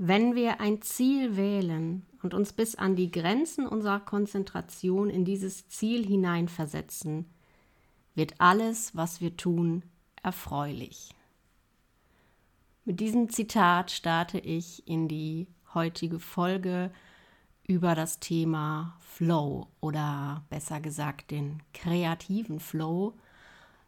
Wenn wir ein Ziel wählen und uns bis an die Grenzen unserer Konzentration in dieses Ziel hineinversetzen, wird alles, was wir tun, erfreulich. Mit diesem Zitat starte ich in die heutige Folge über das Thema Flow oder besser gesagt den kreativen Flow.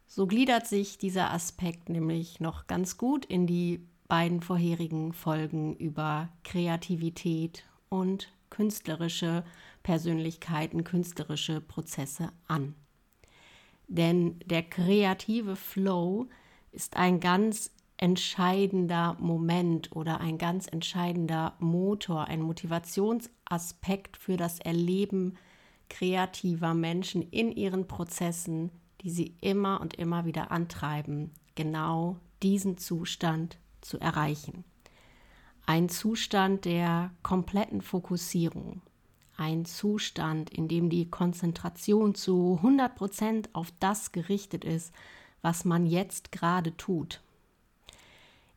So gliedert sich dieser Aspekt nämlich noch ganz gut in die beiden vorherigen Folgen über Kreativität und künstlerische Persönlichkeiten, künstlerische Prozesse an. Denn der kreative Flow ist ein ganz entscheidender Moment oder ein ganz entscheidender Motor, ein Motivationsaspekt für das Erleben kreativer Menschen in ihren Prozessen, die sie immer und immer wieder antreiben, genau diesen Zustand zu erreichen. Ein Zustand der kompletten Fokussierung. Ein Zustand, in dem die Konzentration zu 100 Prozent auf das gerichtet ist, was man jetzt gerade tut.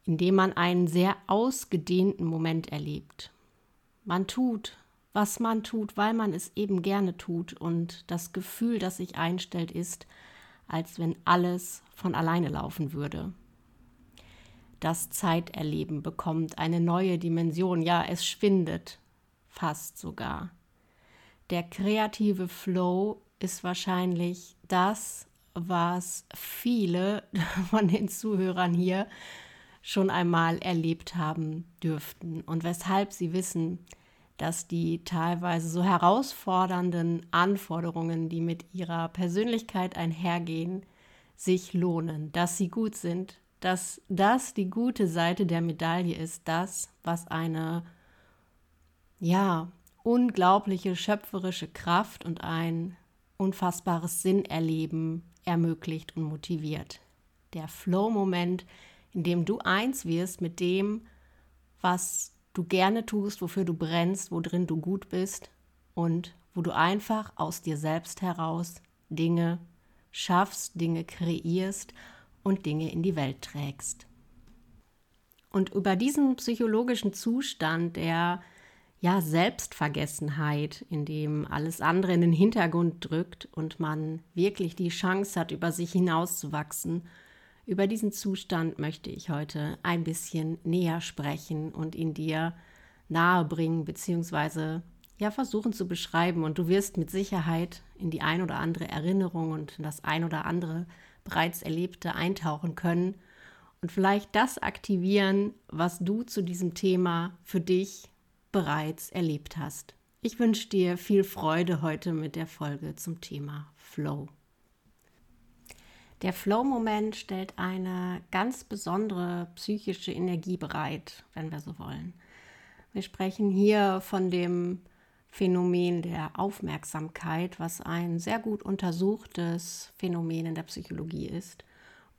Indem man einen sehr ausgedehnten Moment erlebt. Man tut, was man tut, weil man es eben gerne tut und das Gefühl, das sich einstellt, ist, als wenn alles von alleine laufen würde das Zeiterleben bekommt eine neue Dimension. Ja, es schwindet fast sogar. Der kreative Flow ist wahrscheinlich das, was viele von den Zuhörern hier schon einmal erlebt haben dürften und weshalb sie wissen, dass die teilweise so herausfordernden Anforderungen, die mit ihrer Persönlichkeit einhergehen, sich lohnen, dass sie gut sind, dass das die gute Seite der Medaille ist, das, was eine, ja, unglaubliche schöpferische Kraft und ein unfassbares Sinnerleben ermöglicht und motiviert. Der Flow-Moment, in dem du eins wirst mit dem, was du gerne tust, wofür du brennst, worin du gut bist und wo du einfach aus dir selbst heraus Dinge schaffst, Dinge kreierst und Dinge in die Welt trägst. Und über diesen psychologischen Zustand der ja, Selbstvergessenheit, in dem alles andere in den Hintergrund drückt und man wirklich die Chance hat, über sich hinauszuwachsen, über diesen Zustand möchte ich heute ein bisschen näher sprechen und ihn dir nahebringen, beziehungsweise ja versuchen zu beschreiben. Und du wirst mit Sicherheit in die ein oder andere Erinnerung und das ein oder andere bereits Erlebte eintauchen können und vielleicht das aktivieren, was du zu diesem Thema für dich bereits erlebt hast. Ich wünsche dir viel Freude heute mit der Folge zum Thema Flow. Der Flow-Moment stellt eine ganz besondere psychische Energie bereit, wenn wir so wollen. Wir sprechen hier von dem Phänomen der Aufmerksamkeit, was ein sehr gut untersuchtes Phänomen in der Psychologie ist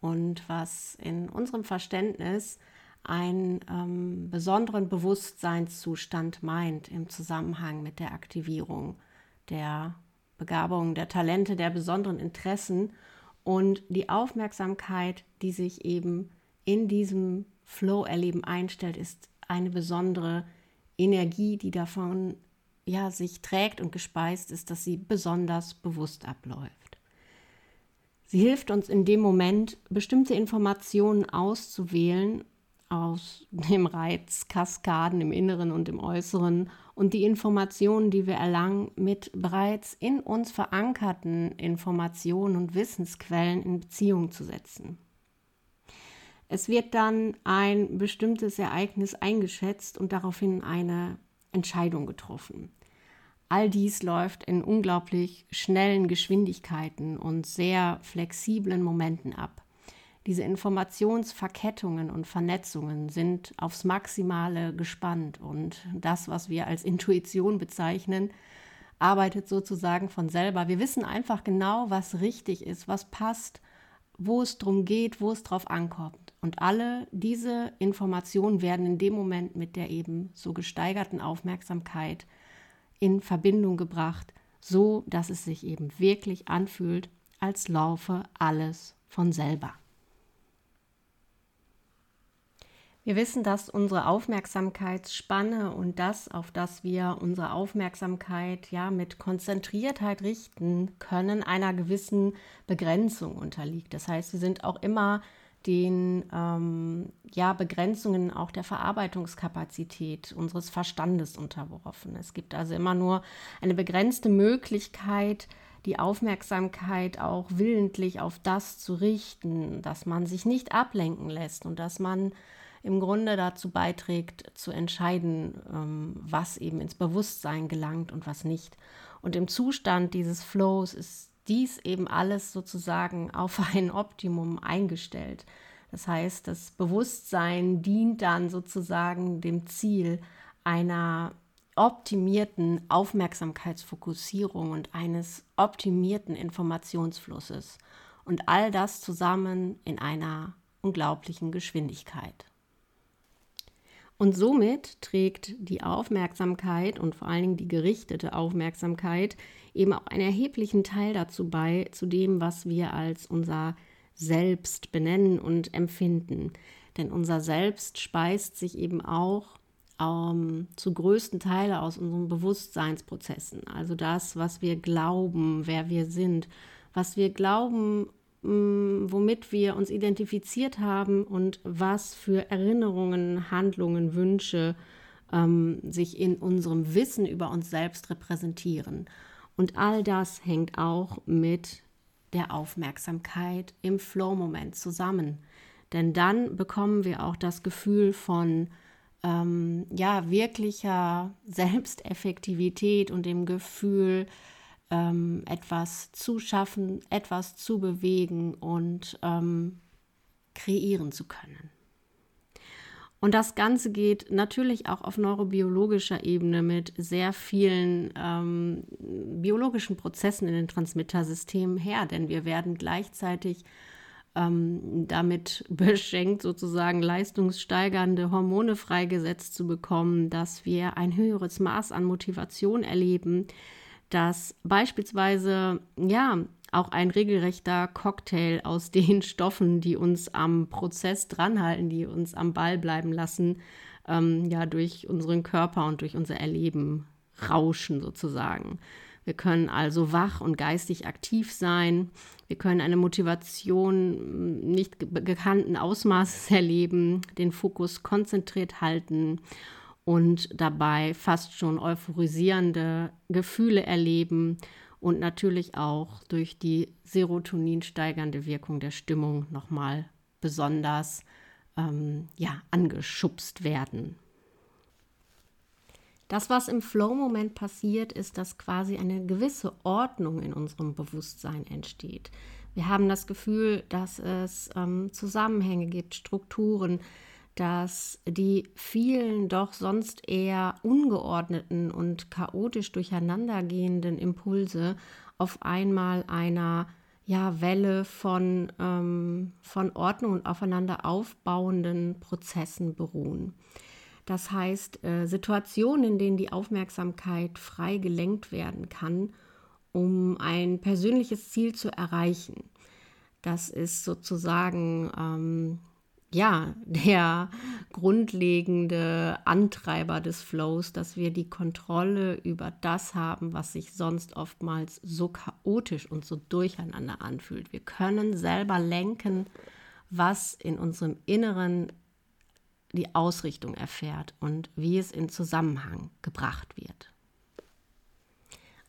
und was in unserem Verständnis einen ähm, besonderen Bewusstseinszustand meint im Zusammenhang mit der Aktivierung der Begabung, der Talente, der besonderen Interessen und die Aufmerksamkeit, die sich eben in diesem Flow-Erleben einstellt, ist eine besondere Energie, die davon ja, sich trägt und gespeist ist, dass sie besonders bewusst abläuft. Sie hilft uns in dem Moment, bestimmte Informationen auszuwählen aus dem Reiz Kaskaden im Inneren und im Äußeren und die Informationen, die wir erlangen, mit bereits in uns verankerten Informationen und Wissensquellen in Beziehung zu setzen. Es wird dann ein bestimmtes Ereignis eingeschätzt und daraufhin eine Entscheidung getroffen. All dies läuft in unglaublich schnellen Geschwindigkeiten und sehr flexiblen Momenten ab. Diese Informationsverkettungen und Vernetzungen sind aufs Maximale gespannt und das, was wir als Intuition bezeichnen, arbeitet sozusagen von selber. Wir wissen einfach genau, was richtig ist, was passt, wo es drum geht, wo es drauf ankommt. Und alle diese Informationen werden in dem Moment mit der eben so gesteigerten Aufmerksamkeit in Verbindung gebracht, so dass es sich eben wirklich anfühlt, als laufe alles von selber. Wir wissen, dass unsere Aufmerksamkeitsspanne und das, auf das wir unsere Aufmerksamkeit ja mit Konzentriertheit richten können, einer gewissen Begrenzung unterliegt. Das heißt, wir sind auch immer den ähm, ja, Begrenzungen auch der Verarbeitungskapazität unseres Verstandes unterworfen. Es gibt also immer nur eine begrenzte Möglichkeit, die Aufmerksamkeit auch willentlich auf das zu richten, dass man sich nicht ablenken lässt und dass man im Grunde dazu beiträgt, zu entscheiden, ähm, was eben ins Bewusstsein gelangt und was nicht. Und im Zustand dieses Flows ist dies eben alles sozusagen auf ein Optimum eingestellt. Das heißt, das Bewusstsein dient dann sozusagen dem Ziel einer optimierten Aufmerksamkeitsfokussierung und eines optimierten Informationsflusses. Und all das zusammen in einer unglaublichen Geschwindigkeit. Und somit trägt die Aufmerksamkeit und vor allen Dingen die gerichtete Aufmerksamkeit eben auch einen erheblichen Teil dazu bei, zu dem, was wir als unser Selbst benennen und empfinden. Denn unser Selbst speist sich eben auch ähm, zu größten Teilen aus unseren Bewusstseinsprozessen. Also das, was wir glauben, wer wir sind, was wir glauben, womit wir uns identifiziert haben und was für Erinnerungen, Handlungen, Wünsche ähm, sich in unserem Wissen über uns selbst repräsentieren. Und all das hängt auch mit der Aufmerksamkeit im Flow-Moment zusammen. Denn dann bekommen wir auch das Gefühl von ähm, ja, wirklicher Selbsteffektivität und dem Gefühl, ähm, etwas zu schaffen, etwas zu bewegen und ähm, kreieren zu können. Und das Ganze geht natürlich auch auf neurobiologischer Ebene mit sehr vielen ähm, biologischen Prozessen in den Transmittersystemen her, denn wir werden gleichzeitig ähm, damit beschenkt, sozusagen leistungssteigernde Hormone freigesetzt zu bekommen, dass wir ein höheres Maß an Motivation erleben, dass beispielsweise ja auch ein regelrechter Cocktail aus den Stoffen, die uns am Prozess dranhalten, die uns am Ball bleiben lassen, ähm, ja durch unseren Körper und durch unser Erleben rauschen sozusagen. Wir können also wach und geistig aktiv sein. Wir können eine Motivation nicht gekannten Ausmaßes erleben, den Fokus konzentriert halten und dabei fast schon euphorisierende Gefühle erleben und natürlich auch durch die Serotonin steigernde Wirkung der Stimmung nochmal besonders ähm, ja, angeschubst werden. Das, was im Flow-Moment passiert, ist, dass quasi eine gewisse Ordnung in unserem Bewusstsein entsteht. Wir haben das Gefühl, dass es ähm, Zusammenhänge gibt, Strukturen, dass die vielen doch sonst eher ungeordneten und chaotisch durcheinandergehenden Impulse auf einmal einer ja, Welle von, ähm, von Ordnung und aufeinander aufbauenden Prozessen beruhen. Das heißt, äh, Situationen, in denen die Aufmerksamkeit frei gelenkt werden kann, um ein persönliches Ziel zu erreichen. Das ist sozusagen ähm, ja, der grundlegende Antreiber des Flows, dass wir die Kontrolle über das haben, was sich sonst oftmals so chaotisch und so durcheinander anfühlt. Wir können selber lenken, was in unserem Inneren die Ausrichtung erfährt und wie es in Zusammenhang gebracht wird.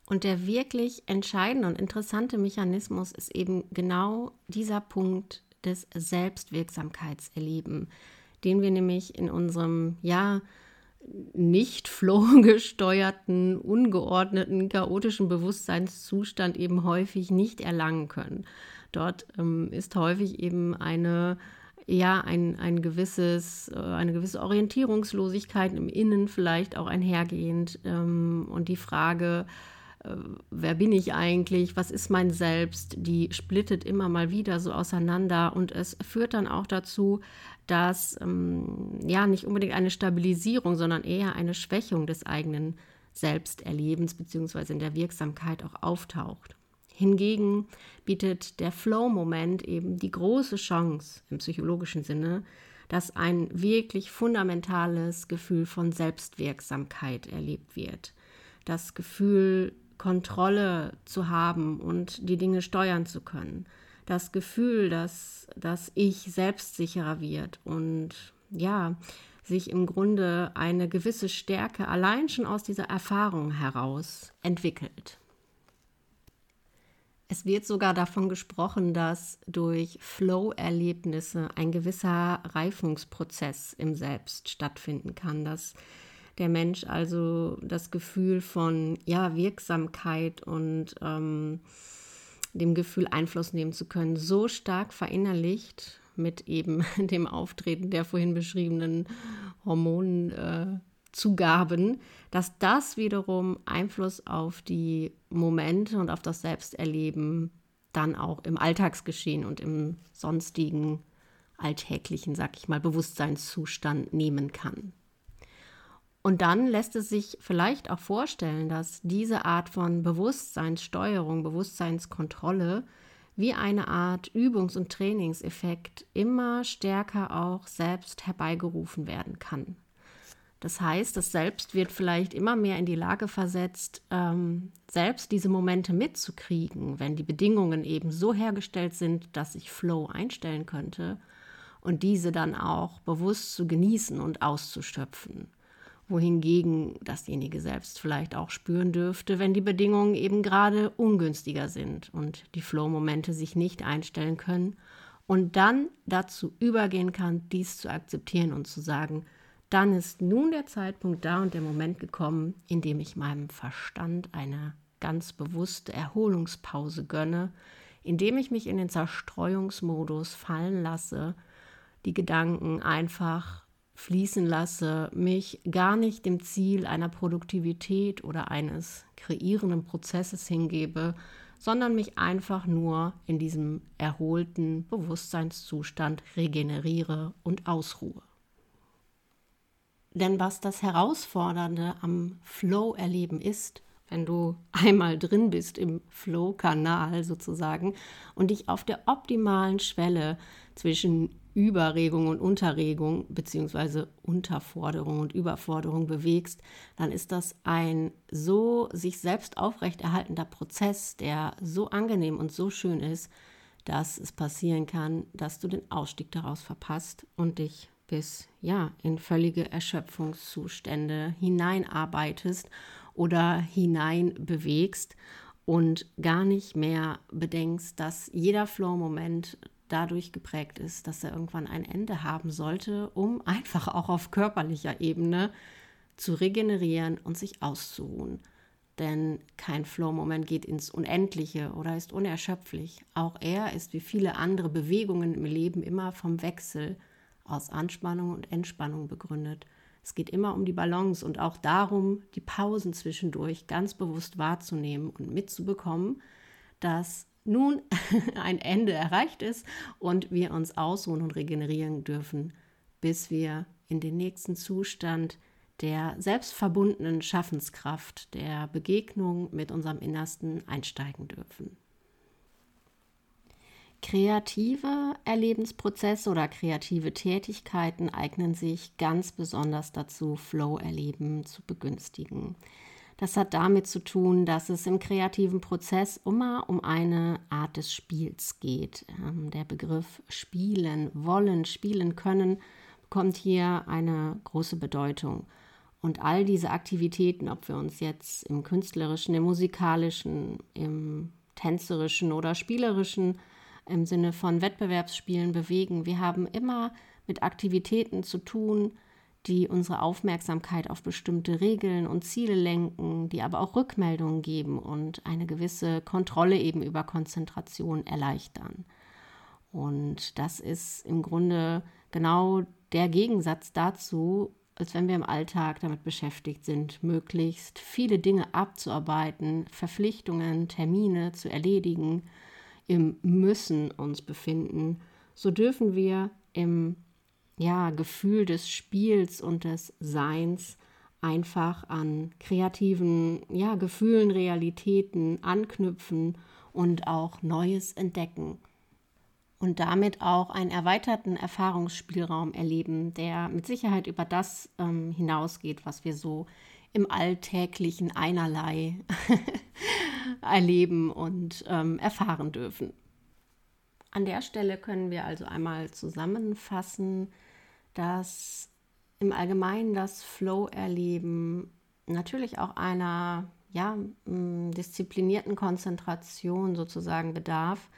Und der wirklich entscheidende und interessante Mechanismus ist eben genau dieser Punkt des Selbstwirksamkeitserleben, den wir nämlich in unserem, ja, nicht flow-gesteuerten, ungeordneten, chaotischen Bewusstseinszustand eben häufig nicht erlangen können. Dort ähm, ist häufig eben eine ja, ein, ein gewisses, äh, eine gewisse Orientierungslosigkeit im Innen vielleicht auch einhergehend ähm, und die Frage, wer bin ich eigentlich, was ist mein Selbst, die splittet immer mal wieder so auseinander und es führt dann auch dazu, dass ähm, ja nicht unbedingt eine Stabilisierung, sondern eher eine Schwächung des eigenen Selbsterlebens bzw. in der Wirksamkeit auch auftaucht. Hingegen bietet der Flow-Moment eben die große Chance im psychologischen Sinne, dass ein wirklich fundamentales Gefühl von Selbstwirksamkeit erlebt wird. Das Gefühl, Kontrolle zu haben und die Dinge steuern zu können. Das Gefühl, dass das Ich selbstsicherer wird und ja, sich im Grunde eine gewisse Stärke allein schon aus dieser Erfahrung heraus entwickelt. Es wird sogar davon gesprochen, dass durch Flow-Erlebnisse ein gewisser Reifungsprozess im Selbst stattfinden kann, dass der Mensch also das Gefühl von ja, Wirksamkeit und ähm, dem Gefühl Einfluss nehmen zu können, so stark verinnerlicht mit eben dem Auftreten der vorhin beschriebenen Hormonen. Äh, dass das wiederum Einfluss auf die Momente und auf das Selbsterleben dann auch im Alltagsgeschehen und im sonstigen alltäglichen, sag ich mal, Bewusstseinszustand nehmen kann. Und dann lässt es sich vielleicht auch vorstellen, dass diese Art von Bewusstseinssteuerung, Bewusstseinskontrolle wie eine Art Übungs- und Trainingseffekt immer stärker auch selbst herbeigerufen werden kann. Das heißt, das Selbst wird vielleicht immer mehr in die Lage versetzt, ähm, selbst diese Momente mitzukriegen, wenn die Bedingungen eben so hergestellt sind, dass ich Flow einstellen könnte und diese dann auch bewusst zu genießen und auszuschöpfen. Wohingegen dasjenige selbst vielleicht auch spüren dürfte, wenn die Bedingungen eben gerade ungünstiger sind und die Flow-Momente sich nicht einstellen können und dann dazu übergehen kann, dies zu akzeptieren und zu sagen, dann ist nun der Zeitpunkt da und der Moment gekommen, in dem ich meinem Verstand eine ganz bewusste Erholungspause gönne, indem ich mich in den Zerstreuungsmodus fallen lasse, die Gedanken einfach fließen lasse, mich gar nicht dem Ziel einer Produktivität oder eines kreierenden Prozesses hingebe, sondern mich einfach nur in diesem erholten Bewusstseinszustand regeneriere und ausruhe. Denn was das Herausfordernde am Flow-Erleben ist, wenn du einmal drin bist im Flow-Kanal sozusagen und dich auf der optimalen Schwelle zwischen Überregung und Unterregung beziehungsweise Unterforderung und Überforderung bewegst, dann ist das ein so sich selbst aufrechterhaltender Prozess, der so angenehm und so schön ist, dass es passieren kann, dass du den Ausstieg daraus verpasst und dich bis ja in völlige Erschöpfungszustände hineinarbeitest oder hineinbewegst und gar nicht mehr bedenkst, dass jeder Flow-Moment dadurch geprägt ist, dass er irgendwann ein Ende haben sollte, um einfach auch auf körperlicher Ebene zu regenerieren und sich auszuruhen. Denn kein Flow-Moment geht ins Unendliche oder ist unerschöpflich. Auch er ist wie viele andere Bewegungen im Leben immer vom Wechsel aus Anspannung und Entspannung begründet. Es geht immer um die Balance und auch darum, die Pausen zwischendurch ganz bewusst wahrzunehmen und mitzubekommen, dass nun ein Ende erreicht ist und wir uns ausruhen und regenerieren dürfen, bis wir in den nächsten Zustand der selbstverbundenen Schaffenskraft, der Begegnung mit unserem Innersten einsteigen dürfen. Kreative Erlebensprozesse oder kreative Tätigkeiten eignen sich ganz besonders dazu, Flow-Erleben zu begünstigen. Das hat damit zu tun, dass es im kreativen Prozess immer um eine Art des Spiels geht. Ähm, der Begriff spielen wollen, spielen können bekommt hier eine große Bedeutung. Und all diese Aktivitäten, ob wir uns jetzt im künstlerischen, im musikalischen, im tänzerischen oder spielerischen im Sinne von Wettbewerbsspielen bewegen. Wir haben immer mit Aktivitäten zu tun, die unsere Aufmerksamkeit auf bestimmte Regeln und Ziele lenken, die aber auch Rückmeldungen geben und eine gewisse Kontrolle eben über Konzentration erleichtern. Und das ist im Grunde genau der Gegensatz dazu, als wenn wir im Alltag damit beschäftigt sind, möglichst viele Dinge abzuarbeiten, Verpflichtungen, Termine zu erledigen, im Müssen uns befinden, so dürfen wir im ja, Gefühl des Spiels und des Seins einfach an kreativen ja, Gefühlen, Realitäten anknüpfen und auch Neues entdecken. Und damit auch einen erweiterten Erfahrungsspielraum erleben, der mit Sicherheit über das ähm, hinausgeht, was wir so im alltäglichen Einerlei erleben und ähm, erfahren dürfen. An der Stelle können wir also einmal zusammenfassen, dass im Allgemeinen das Flow-Erleben natürlich auch einer ja, disziplinierten Konzentration sozusagen bedarf,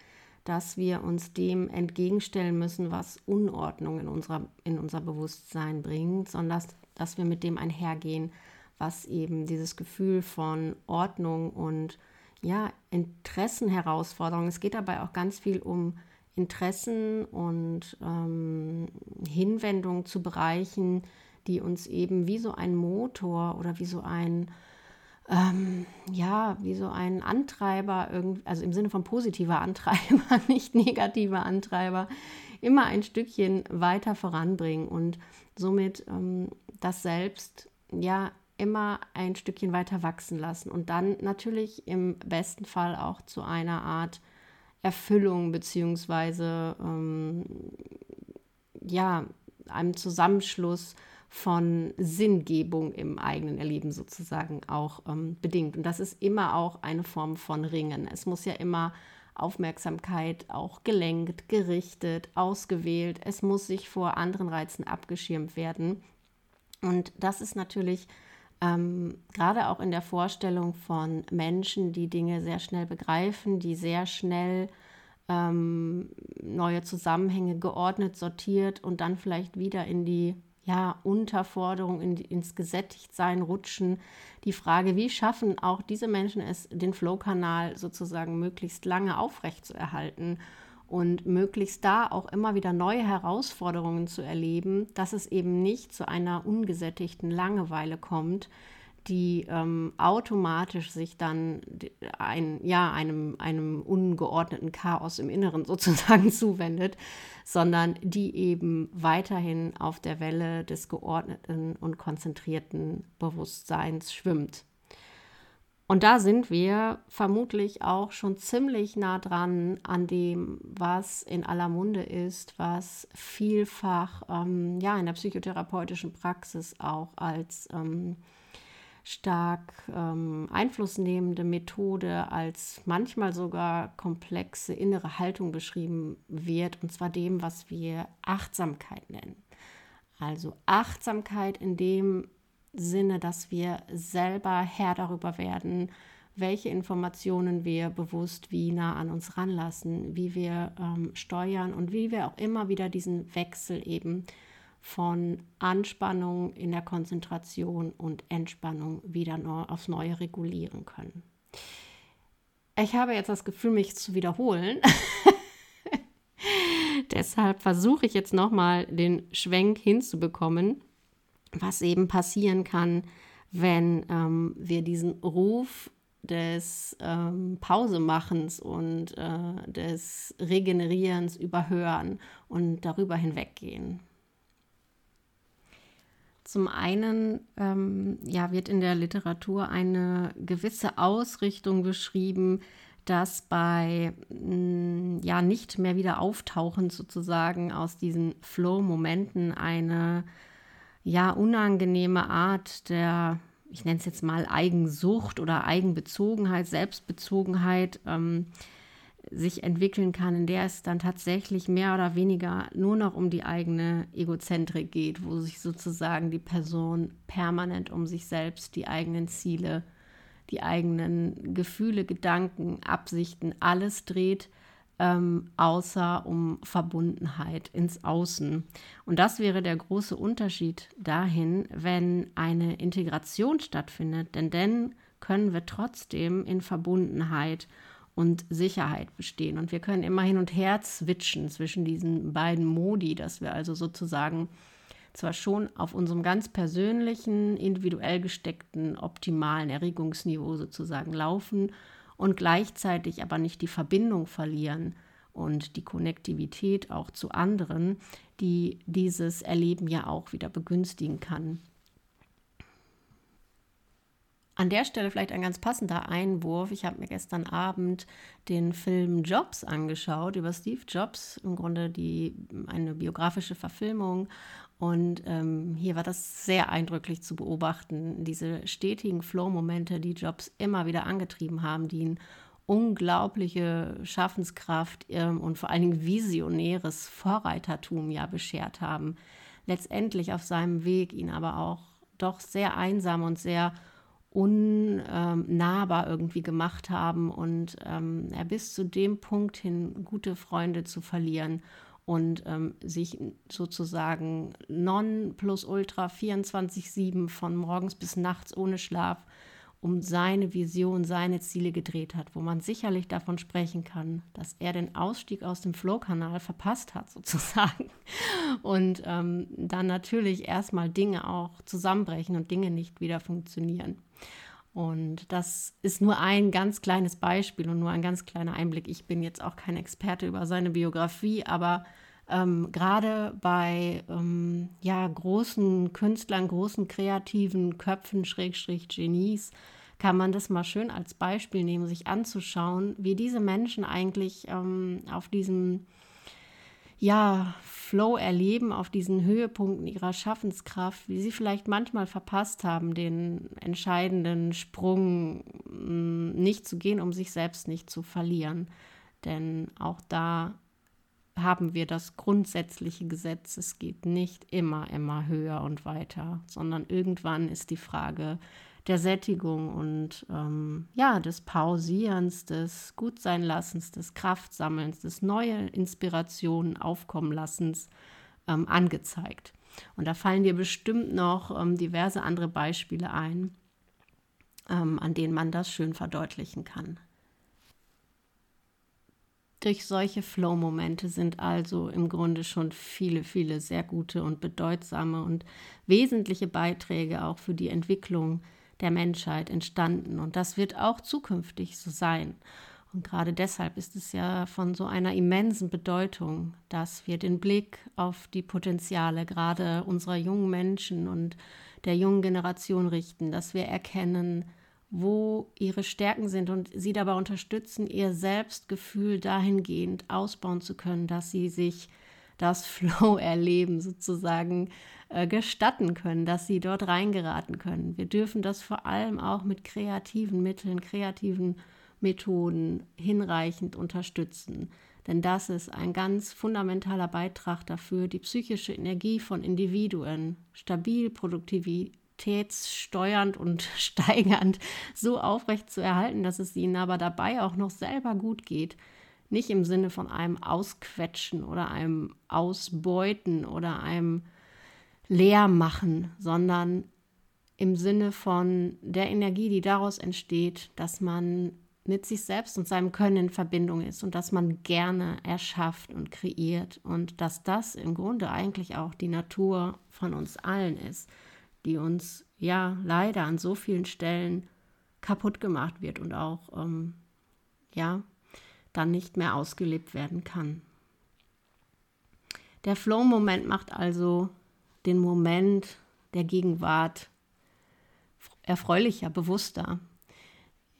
dass wir uns dem entgegenstellen müssen, was Unordnung in, unserer, in unser Bewusstsein bringt, sondern dass, dass wir mit dem einhergehen, was eben dieses Gefühl von Ordnung und ja, Interessenherausforderungen. Es geht dabei auch ganz viel um Interessen und ähm, Hinwendung zu Bereichen, die uns eben wie so ein Motor oder wie so ein ähm, ja, wie so ein Antreiber, also im Sinne von positiver Antreiber, nicht negativer Antreiber, immer ein Stückchen weiter voranbringen und somit ähm, das Selbst ja immer ein Stückchen weiter wachsen lassen und dann natürlich im besten Fall auch zu einer Art Erfüllung beziehungsweise ähm, ja, einem Zusammenschluss von Sinngebung im eigenen Erleben sozusagen auch ähm, bedingt. Und das ist immer auch eine Form von Ringen. Es muss ja immer Aufmerksamkeit auch gelenkt, gerichtet, ausgewählt. Es muss sich vor anderen Reizen abgeschirmt werden. Und das ist natürlich ähm, gerade auch in der Vorstellung von Menschen, die Dinge sehr schnell begreifen, die sehr schnell ähm, neue Zusammenhänge geordnet, sortiert und dann vielleicht wieder in die ja, Unterforderung, in, ins Gesättigtsein rutschen. Die Frage, wie schaffen auch diese Menschen es, den Flow-Kanal sozusagen möglichst lange aufrechtzuerhalten und möglichst da auch immer wieder neue Herausforderungen zu erleben, dass es eben nicht zu einer ungesättigten Langeweile kommt, die ähm, automatisch sich dann ein, ja, einem, einem ungeordneten Chaos im Inneren sozusagen zuwendet, sondern die eben weiterhin auf der Welle des geordneten und konzentrierten Bewusstseins schwimmt. Und da sind wir vermutlich auch schon ziemlich nah dran an dem, was in aller Munde ist, was vielfach ähm, ja, in der psychotherapeutischen Praxis auch als ähm, stark ähm, einflussnehmende Methode, als manchmal sogar komplexe innere Haltung beschrieben wird, und zwar dem, was wir Achtsamkeit nennen. Also Achtsamkeit in dem Sinne, dass wir selber Herr darüber werden, welche Informationen wir bewusst wie nah an uns ranlassen, wie wir ähm, steuern und wie wir auch immer wieder diesen Wechsel eben von Anspannung in der Konzentration und Entspannung wieder neu, aufs Neue regulieren können. Ich habe jetzt das Gefühl, mich zu wiederholen. Deshalb versuche ich jetzt nochmal den Schwenk hinzubekommen was eben passieren kann, wenn ähm, wir diesen Ruf des ähm, Pausemachens und äh, des Regenerierens überhören und darüber hinweggehen. Zum einen ähm, ja, wird in der Literatur eine gewisse Ausrichtung beschrieben, dass bei mh, mm, ja nicht mehr wieder auftauchen sozusagen aus diesen Flow-Momenten eine ja unangenehme Art der, ich nenne es jetzt mal Eigensucht oder Eigenbezogenheit, Selbstbezogenheit ähm, sich entwickeln kann, in der es dann tatsächlich mehr oder weniger nur noch um die eigene Egozentrik geht, wo sich sozusagen die Person permanent um sich selbst, die eigenen Ziele, die eigenen Gefühle, Gedanken, Absichten, alles dreht, ähm, außer um Verbundenheit ins Außen. Und das wäre der große Unterschied dahin, wenn eine Integration stattfindet, denn dann können wir trotzdem in Verbundenheit und Sicherheit bestehen. Und wir können immer hin und her switchen zwischen diesen beiden Modi, dass wir also sozusagen zwar schon auf unserem ganz persönlichen, individuell gesteckten, optimalen Erregungsniveau sozusagen laufen und gleichzeitig aber nicht die Verbindung verlieren und die Konnektivität auch zu anderen, die dieses Erleben ja auch wieder begünstigen kann. An der Stelle vielleicht ein ganz passender Einwurf. Ich habe mir gestern Abend den Film Jobs angeschaut über Steve Jobs, im Grunde die, eine biografische Verfilmung. Und ähm, hier war das sehr eindrücklich zu beobachten, diese stetigen Flow-Momente, die Jobs immer wieder angetrieben haben, die ihn unglaubliche Schaffenskraft ähm, und vor allen Dingen visionäres Vorreitertum ja beschert haben. Letztendlich auf seinem Weg ihn aber auch doch sehr einsam und sehr unnahbar irgendwie gemacht haben und ähm, er bis zu dem Punkt hin gute Freunde zu verlieren und ähm, sich sozusagen non plus ultra 24-7 von morgens bis nachts ohne Schlaf um seine Vision, seine Ziele gedreht hat, wo man sicherlich davon sprechen kann, dass er den Ausstieg aus dem Flow-Kanal verpasst hat, sozusagen. Und ähm, dann natürlich erstmal Dinge auch zusammenbrechen und Dinge nicht wieder funktionieren. Und das ist nur ein ganz kleines Beispiel und nur ein ganz kleiner Einblick. Ich bin jetzt auch kein Experte über seine Biografie, aber ähm, gerade bei ähm, ja, großen Künstlern, großen kreativen Köpfen, Schrägstrich Genies, kann man das mal schön als Beispiel nehmen, sich anzuschauen, wie diese Menschen eigentlich ähm, auf diesem ja, Flow erleben, auf diesen Höhepunkten ihrer Schaffenskraft, wie sie vielleicht manchmal verpasst haben, den entscheidenden Sprung mm, nicht zu gehen, um sich selbst nicht zu verlieren. Denn auch da haben wir das grundsätzliche Gesetz, es geht nicht immer, immer höher und weiter, sondern irgendwann ist die Frage der Sättigung und ähm, ja, des Pausierens, des Gutseinlassens, des Kraftsammelns, des neue Inspirationen aufkommen lassens ähm, angezeigt. Und da fallen dir bestimmt noch ähm, diverse andere Beispiele ein, ähm, an denen man das schön verdeutlichen kann. Durch solche Flow-Momente sind also im Grunde schon viele, viele sehr gute und bedeutsame und wesentliche Beiträge auch für die Entwicklung der Menschheit entstanden. Und das wird auch zukünftig so sein. Und gerade deshalb ist es ja von so einer immensen Bedeutung, dass wir den Blick auf die Potenziale gerade unserer jungen Menschen und der jungen Generation richten, dass wir erkennen, wo ihre Stärken sind und sie dabei unterstützen, ihr Selbstgefühl dahingehend ausbauen zu können, dass sie sich das Flow-Erleben sozusagen äh, gestatten können, dass sie dort reingeraten können. Wir dürfen das vor allem auch mit kreativen Mitteln, kreativen Methoden hinreichend unterstützen. Denn das ist ein ganz fundamentaler Beitrag dafür, die psychische Energie von Individuen stabil, produktiv qualitätssteuernd und steigernd so aufrecht zu erhalten, dass es ihnen aber dabei auch noch selber gut geht. Nicht im Sinne von einem Ausquetschen oder einem Ausbeuten oder einem Leermachen, sondern im Sinne von der Energie, die daraus entsteht, dass man mit sich selbst und seinem Können in Verbindung ist und dass man gerne erschafft und kreiert und dass das im Grunde eigentlich auch die Natur von uns allen ist die uns ja leider an so vielen Stellen kaputt gemacht wird und auch ähm, ja dann nicht mehr ausgelebt werden kann. Der Flow-Moment macht also den Moment der Gegenwart erfreulicher, bewusster.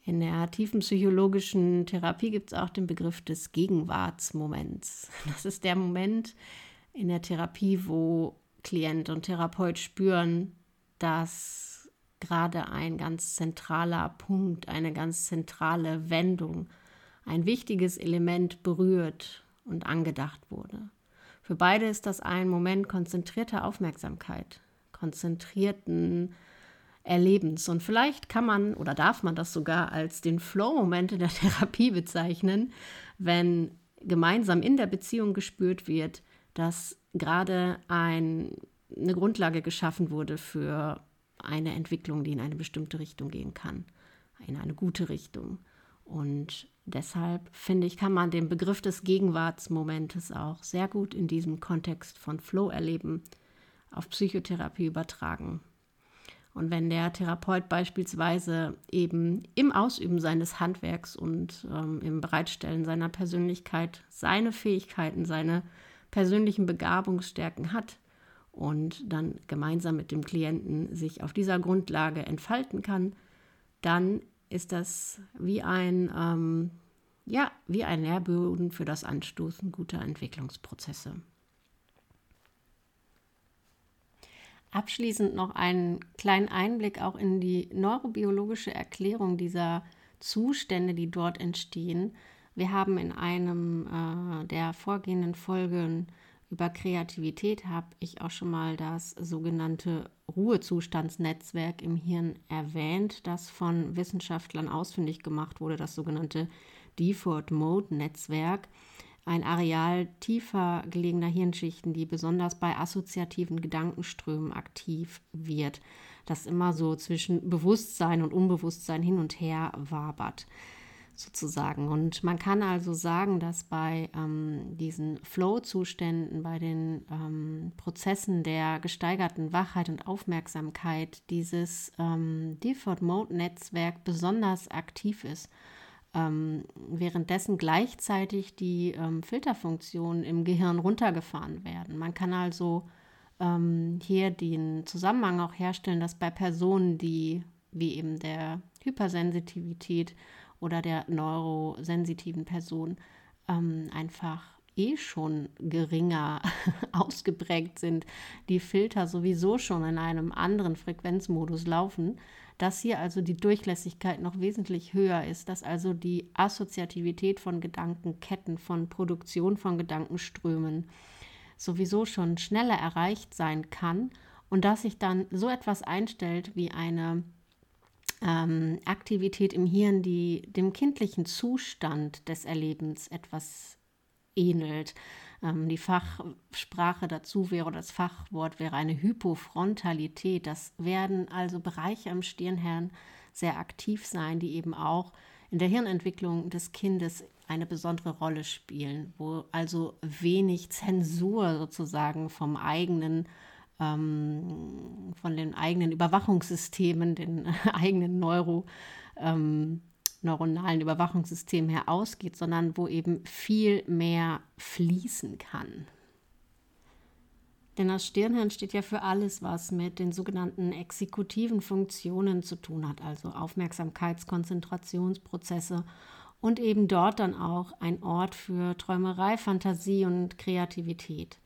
In der tiefen psychologischen Therapie gibt es auch den Begriff des Gegenwartsmoments. Das ist der Moment in der Therapie, wo Klient und Therapeut spüren, dass gerade ein ganz zentraler Punkt, eine ganz zentrale Wendung, ein wichtiges Element berührt und angedacht wurde. Für beide ist das ein Moment konzentrierter Aufmerksamkeit, konzentrierten Erlebens. Und vielleicht kann man oder darf man das sogar als den Flow-Moment in der Therapie bezeichnen, wenn gemeinsam in der Beziehung gespürt wird, dass gerade ein, eine Grundlage geschaffen wurde für eine Entwicklung, die in eine bestimmte Richtung gehen kann, in eine gute Richtung. Und deshalb finde ich, kann man den Begriff des Gegenwartsmomentes auch sehr gut in diesem Kontext von Flow erleben, auf Psychotherapie übertragen. Und wenn der Therapeut beispielsweise eben im Ausüben seines Handwerks und ähm, im Bereitstellen seiner Persönlichkeit seine Fähigkeiten, seine persönlichen Begabungsstärken hat und dann gemeinsam mit dem Klienten sich auf dieser Grundlage entfalten kann, dann ist das wie ein, ähm, ja, wie ein Nährboden für das Anstoßen guter Entwicklungsprozesse. Abschließend noch einen kleinen Einblick auch in die neurobiologische Erklärung dieser Zustände, die dort entstehen. Wir haben in einem äh, der vorgehenden Folgen über Kreativität habe ich auch schon mal das sogenannte Ruhezustandsnetzwerk im Hirn erwähnt, das von Wissenschaftlern ausfindig gemacht wurde, das sogenannte Default Mode Netzwerk. Ein Areal tiefer gelegener Hirnschichten, die besonders bei assoziativen Gedankenströmen aktiv wird, das immer so zwischen Bewusstsein und Unbewusstsein hin und her wabert sozusagen. Und man kann also sagen, dass bei ähm, diesen Flow-Zuständen, bei den ähm, Prozessen der gesteigerten Wachheit und Aufmerksamkeit dieses ähm, Default-Mode-Netzwerk besonders aktiv ist ähm, währenddessen gleichzeitig die ähm, Filterfunktionen im Gehirn runtergefahren werden. Man kann also ähm, hier den Zusammenhang auch herstellen, dass bei Personen, die wie eben der Hypersensitivität oder der neurosensitiven Person ähm, einfach eh schon geringer ausgeprägt sind, die Filter sowieso schon in einem anderen Frequenzmodus laufen, dass hier also die Durchlässigkeit noch wesentlich höher ist, dass also die Assoziativität von Gedankenketten, von Produktion von Gedankenströmen sowieso schon schneller erreicht sein kann und dass sich dann so etwas einstellt wie eine ähm, Aktivität im Hirn, die dem kindlichen Zustand des Erlebens etwas ähnelt. Ähm, die Fachsprache dazu wäre, oder das Fachwort wäre eine Hypofrontalität. Das werden also Bereiche am Stirnhirn sehr aktiv sein, die eben auch in der Hirnentwicklung des Kindes eine besondere Rolle spielen, wo also wenig Zensur sozusagen vom eigenen, ähm, von den eigenen Überwachungssystemen, den eigenen Neuro, ähm, neuronalen Überwachungssystem her ausgeht, sondern wo eben viel mehr fließen kann. Denn das Stirnhirn steht ja für alles, was mit den sogenannten exekutiven Funktionen zu tun hat, also Aufmerksamkeitskonzentrationsprozesse und eben dort dann auch ein Ort für Träumerei, Fantasie und Kreativität.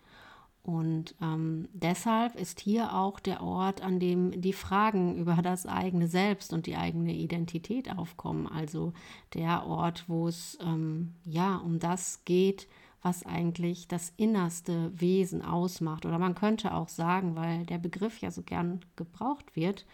Und ähm, deshalb ist hier auch der Ort, an dem die Fragen über das eigene Selbst und die eigene Identität aufkommen. Also der Ort, wo es ähm, ja um das geht, was eigentlich das innerste Wesen ausmacht. Oder man könnte auch sagen, weil der Begriff ja so gern gebraucht wird,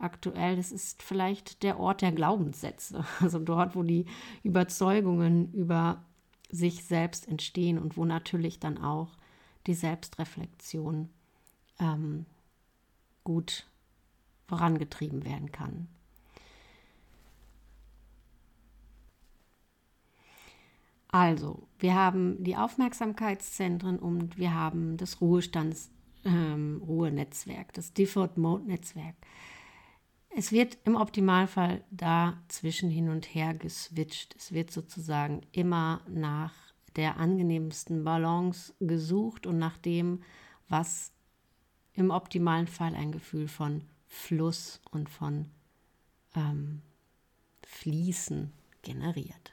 aktuell, das ist vielleicht der Ort der Glaubenssätze. Also dort, wo die Überzeugungen über sich selbst entstehen und wo natürlich dann auch die Selbstreflexion ähm, gut vorangetrieben werden kann. Also, wir haben die Aufmerksamkeitszentren und wir haben das Ruhestands ähm, Ruhenetzwerk, das Default Mode Netzwerk. Es wird im Optimalfall da zwischen hin und her geswitcht. Es wird sozusagen immer nach der angenehmsten Balance gesucht und nach dem, was im optimalen Fall ein Gefühl von Fluss und von ähm, Fließen generiert.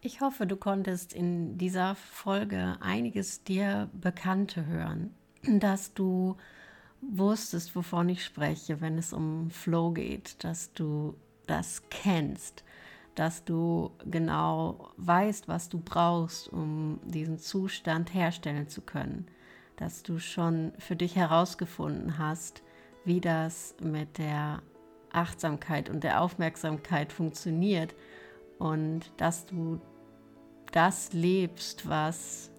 Ich hoffe, du konntest in dieser Folge einiges dir Bekannte hören, dass du wusstest, wovon ich spreche, wenn es um Flow geht, dass du das kennst, dass du genau weißt, was du brauchst, um diesen Zustand herstellen zu können, dass du schon für dich herausgefunden hast, wie das mit der Achtsamkeit und der Aufmerksamkeit funktioniert und dass du das lebst, was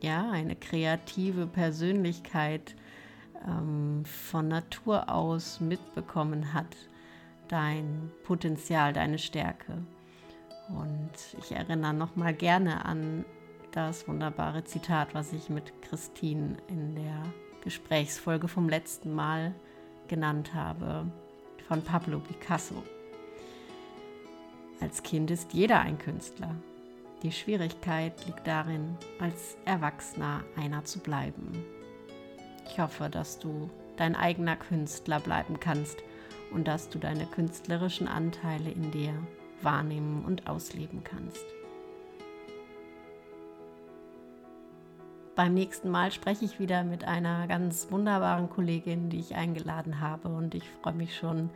ja eine kreative Persönlichkeit ähm, von Natur aus mitbekommen hat, dein Potenzial, deine Stärke. Und ich erinnere noch mal gerne an das wunderbare Zitat, was ich mit Christine in der Gesprächsfolge vom letzten Mal genannt habe, von Pablo Picasso. Als Kind ist jeder ein Künstler. Die Schwierigkeit liegt darin, als Erwachsener einer zu bleiben. Ich hoffe, dass du dein eigener Künstler bleiben kannst und dass du deine künstlerischen Anteile in dir wahrnehmen und ausleben kannst. Beim nächsten Mal spreche ich wieder mit einer ganz wunderbaren Kollegin, die ich eingeladen habe und ich freue mich schon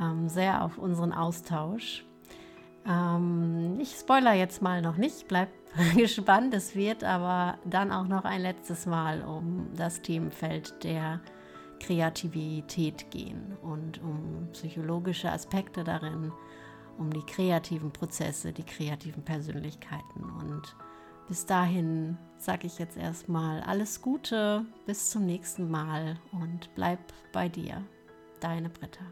ähm, sehr auf unseren Austausch. Ähm, ich spoiler jetzt mal noch nicht, bleib gespannt. Es wird aber dann auch noch ein letztes Mal um das Themenfeld der Kreativität gehen und um psychologische Aspekte darin, um die kreativen Prozesse, die kreativen Persönlichkeiten. Und bis dahin sage ich jetzt erstmal alles Gute, bis zum nächsten Mal und bleib bei dir. Deine Britta.